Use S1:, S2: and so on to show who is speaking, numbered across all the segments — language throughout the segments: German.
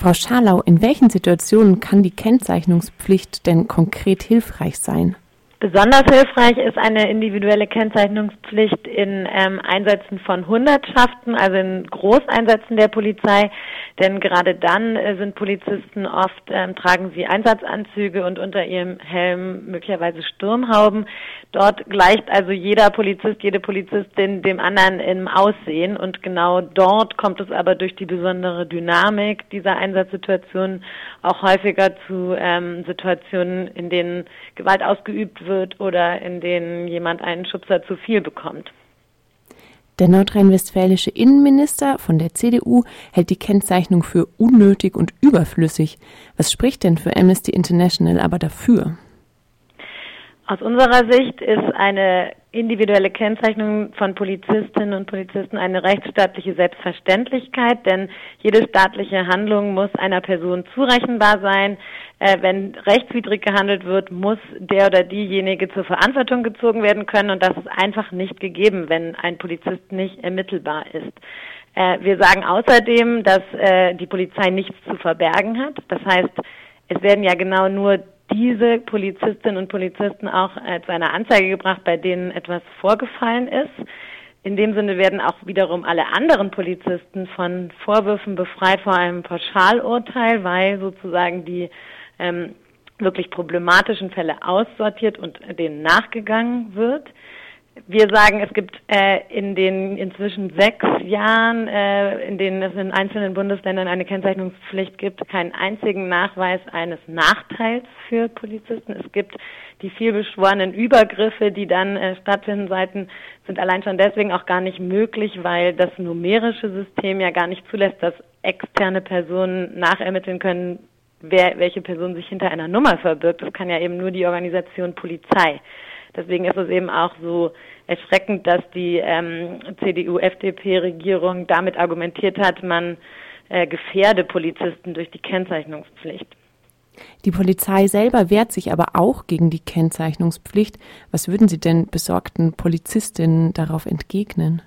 S1: Frau Scharlau, in welchen Situationen kann die Kennzeichnungspflicht denn konkret hilfreich sein?
S2: Besonders hilfreich ist eine individuelle Kennzeichnungspflicht in ähm, Einsätzen von Hundertschaften, also in Großeinsätzen der Polizei. Denn gerade dann äh, sind Polizisten oft, ähm, tragen sie Einsatzanzüge und unter ihrem Helm möglicherweise Sturmhauben. Dort gleicht also jeder Polizist, jede Polizistin dem anderen im Aussehen. Und genau dort kommt es aber durch die besondere Dynamik dieser Einsatzsituationen auch häufiger zu ähm, Situationen, in denen Gewalt ausgeübt wird wird oder in denen jemand einen Schubser zu viel bekommt.
S1: Der nordrhein-westfälische Innenminister von der CDU hält die Kennzeichnung für unnötig und überflüssig. Was spricht denn für Amnesty International aber dafür?
S2: Aus unserer Sicht ist eine individuelle Kennzeichnung von Polizistinnen und Polizisten eine rechtsstaatliche Selbstverständlichkeit, denn jede staatliche Handlung muss einer Person zurechenbar sein. Äh, wenn rechtswidrig gehandelt wird, muss der oder diejenige zur Verantwortung gezogen werden können und das ist einfach nicht gegeben, wenn ein Polizist nicht ermittelbar ist. Äh, wir sagen außerdem, dass äh, die Polizei nichts zu verbergen hat. Das heißt, es werden ja genau nur diese Polizistinnen und Polizisten auch äh, zu einer Anzeige gebracht, bei denen etwas vorgefallen ist. In dem Sinne werden auch wiederum alle anderen Polizisten von Vorwürfen befreit vor einem Pauschalurteil, weil sozusagen die ähm, wirklich problematischen Fälle aussortiert und denen nachgegangen wird. Wir sagen, es gibt äh, in den inzwischen sechs Jahren, äh, in denen es in einzelnen Bundesländern eine Kennzeichnungspflicht gibt, keinen einzigen Nachweis eines Nachteils für Polizisten. Es gibt die vielbeschworenen Übergriffe, die dann äh, stattfinden sollten, sind allein schon deswegen auch gar nicht möglich, weil das numerische System ja gar nicht zulässt, dass externe Personen nachermitteln können, wer, welche Person sich hinter einer Nummer verbirgt. Das kann ja eben nur die Organisation Polizei. Deswegen ist es eben auch so erschreckend, dass die ähm, CDU-FDP-Regierung damit argumentiert hat, man äh, gefährde Polizisten durch die Kennzeichnungspflicht.
S1: Die Polizei selber wehrt sich aber auch gegen die Kennzeichnungspflicht. Was würden Sie denn besorgten Polizistinnen darauf entgegnen?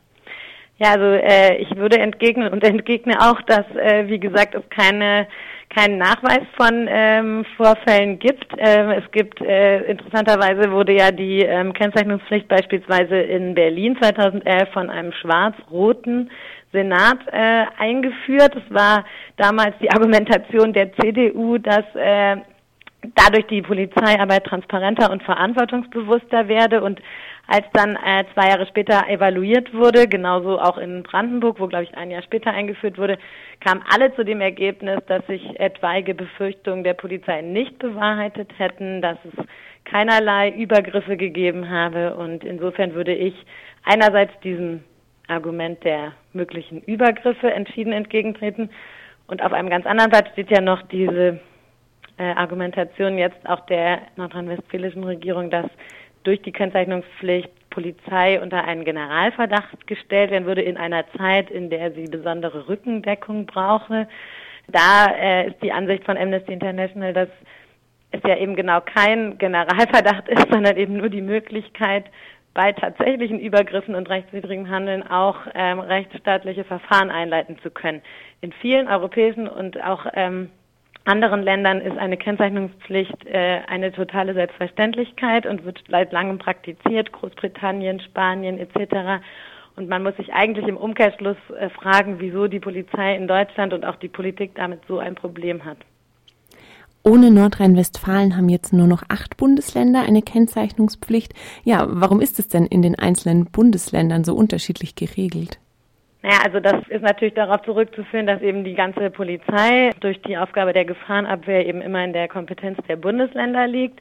S2: Ja, also äh, ich würde entgegnen und entgegne auch, dass, äh, wie gesagt, es keine keinen Nachweis von ähm, Vorfällen gibt. Ähm, es gibt äh, interessanterweise wurde ja die ähm, Kennzeichnungspflicht beispielsweise in Berlin 2011 von einem schwarz-roten Senat äh, eingeführt. Es war damals die Argumentation der CDU, dass äh, dadurch die Polizeiarbeit transparenter und verantwortungsbewusster werde und als dann äh, zwei Jahre später evaluiert wurde, genauso auch in Brandenburg, wo glaube ich ein Jahr später eingeführt wurde, kamen alle zu dem Ergebnis, dass sich etwaige Befürchtungen der Polizei nicht bewahrheitet hätten, dass es keinerlei Übergriffe gegeben habe. Und insofern würde ich einerseits diesem Argument der möglichen Übergriffe entschieden entgegentreten. Und auf einem ganz anderen Blatt steht ja noch diese äh, Argumentation jetzt auch der nordrhein-westfälischen Regierung, dass durch die Kennzeichnungspflicht Polizei unter einen Generalverdacht gestellt werden würde in einer Zeit, in der sie besondere Rückendeckung brauche. Da äh, ist die Ansicht von Amnesty International, dass es ja eben genau kein Generalverdacht ist, sondern eben nur die Möglichkeit, bei tatsächlichen Übergriffen und rechtswidrigem Handeln auch ähm, rechtsstaatliche Verfahren einleiten zu können. In vielen europäischen und auch ähm, anderen Ländern ist eine Kennzeichnungspflicht äh, eine totale Selbstverständlichkeit und wird seit langem praktiziert, Großbritannien, Spanien etc. Und man muss sich eigentlich im Umkehrschluss äh, fragen, wieso die Polizei in Deutschland und auch die Politik damit so ein Problem hat.
S1: Ohne Nordrhein-Westfalen haben jetzt nur noch acht Bundesländer eine Kennzeichnungspflicht. Ja, warum ist es denn in den einzelnen Bundesländern so unterschiedlich geregelt?
S2: Naja, also das ist natürlich darauf zurückzuführen, dass eben die ganze Polizei durch die Aufgabe der Gefahrenabwehr eben immer in der Kompetenz der Bundesländer liegt.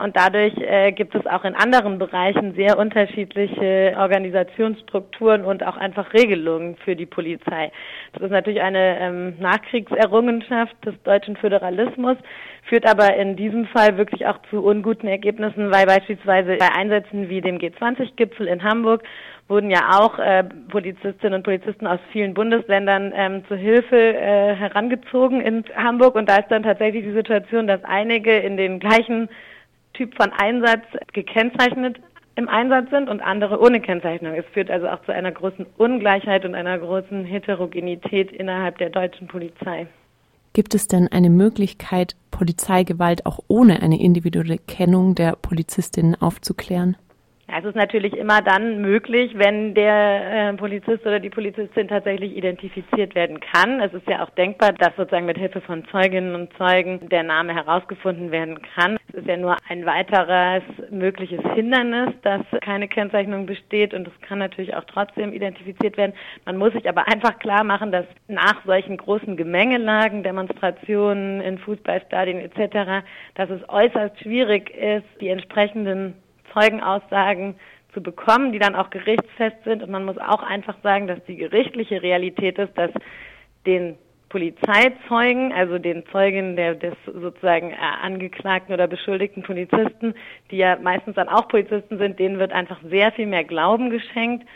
S2: Und dadurch äh, gibt es auch in anderen Bereichen sehr unterschiedliche Organisationsstrukturen und auch einfach Regelungen für die Polizei. Das ist natürlich eine ähm, Nachkriegserrungenschaft des deutschen Föderalismus, führt aber in diesem Fall wirklich auch zu unguten Ergebnissen, weil beispielsweise bei Einsätzen wie dem G20-Gipfel in Hamburg wurden ja auch äh, Polizistinnen und Polizisten aus vielen Bundesländern ähm, zur Hilfe äh, herangezogen in Hamburg. Und da ist dann tatsächlich die Situation, dass einige in den gleichen Typ von Einsatz gekennzeichnet im Einsatz sind und andere ohne Kennzeichnung. Es führt also auch zu einer großen Ungleichheit und einer großen Heterogenität innerhalb der deutschen Polizei.
S1: Gibt es denn eine Möglichkeit, Polizeigewalt auch ohne eine individuelle Kennung der Polizistinnen aufzuklären?
S2: Ja, es ist natürlich immer dann möglich, wenn der äh, Polizist oder die Polizistin tatsächlich identifiziert werden kann. Es ist ja auch denkbar, dass sozusagen mit Hilfe von Zeuginnen und Zeugen der Name herausgefunden werden kann. Es ist ja nur ein weiteres mögliches Hindernis, dass keine Kennzeichnung besteht und es kann natürlich auch trotzdem identifiziert werden. Man muss sich aber einfach klar machen, dass nach solchen großen Gemengelagen, Demonstrationen in Fußballstadien etc., dass es äußerst schwierig ist, die entsprechenden Zeugenaussagen zu bekommen, die dann auch gerichtsfest sind. Und man muss auch einfach sagen, dass die gerichtliche Realität ist, dass den Polizeizeugen, also den Zeugen der, des sozusagen äh, angeklagten oder beschuldigten Polizisten, die ja meistens dann auch Polizisten sind, denen wird einfach sehr viel mehr Glauben geschenkt.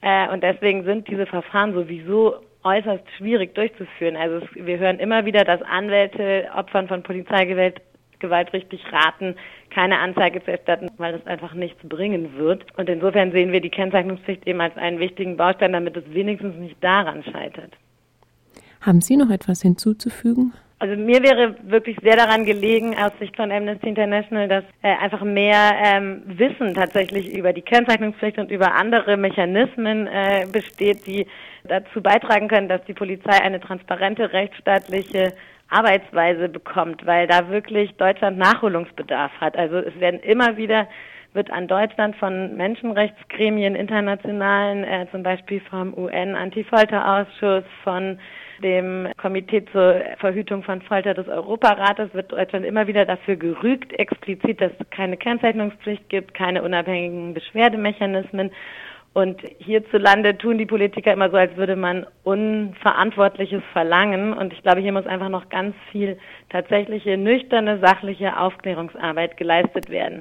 S2: Äh, und deswegen sind diese Verfahren sowieso äußerst schwierig durchzuführen. Also wir hören immer wieder, dass Anwälte Opfern von Polizeigewalt Gewalt richtig raten, keine Anzeige zu erstatten, weil das einfach nichts bringen wird. Und insofern sehen wir die Kennzeichnungspflicht eben als einen wichtigen Baustein, damit es wenigstens nicht daran scheitert.
S1: Haben Sie noch etwas hinzuzufügen?
S2: Also mir wäre wirklich sehr daran gelegen, aus Sicht von Amnesty International, dass äh, einfach mehr ähm, Wissen tatsächlich über die Kennzeichnungspflicht und über andere Mechanismen äh, besteht, die dazu beitragen können, dass die Polizei eine transparente rechtsstaatliche Arbeitsweise bekommt, weil da wirklich Deutschland Nachholungsbedarf hat. Also es werden immer wieder wird an Deutschland von Menschenrechtsgremien internationalen, äh, zum Beispiel vom UN-Antifolterausschuss, von dem Komitee zur Verhütung von Folter des Europarates wird Deutschland immer wieder dafür gerügt, explizit, dass es keine Kennzeichnungspflicht gibt, keine unabhängigen Beschwerdemechanismen. Und hierzulande tun die Politiker immer so, als würde man Unverantwortliches verlangen. Und ich glaube, hier muss einfach noch ganz viel tatsächliche, nüchterne, sachliche Aufklärungsarbeit geleistet werden.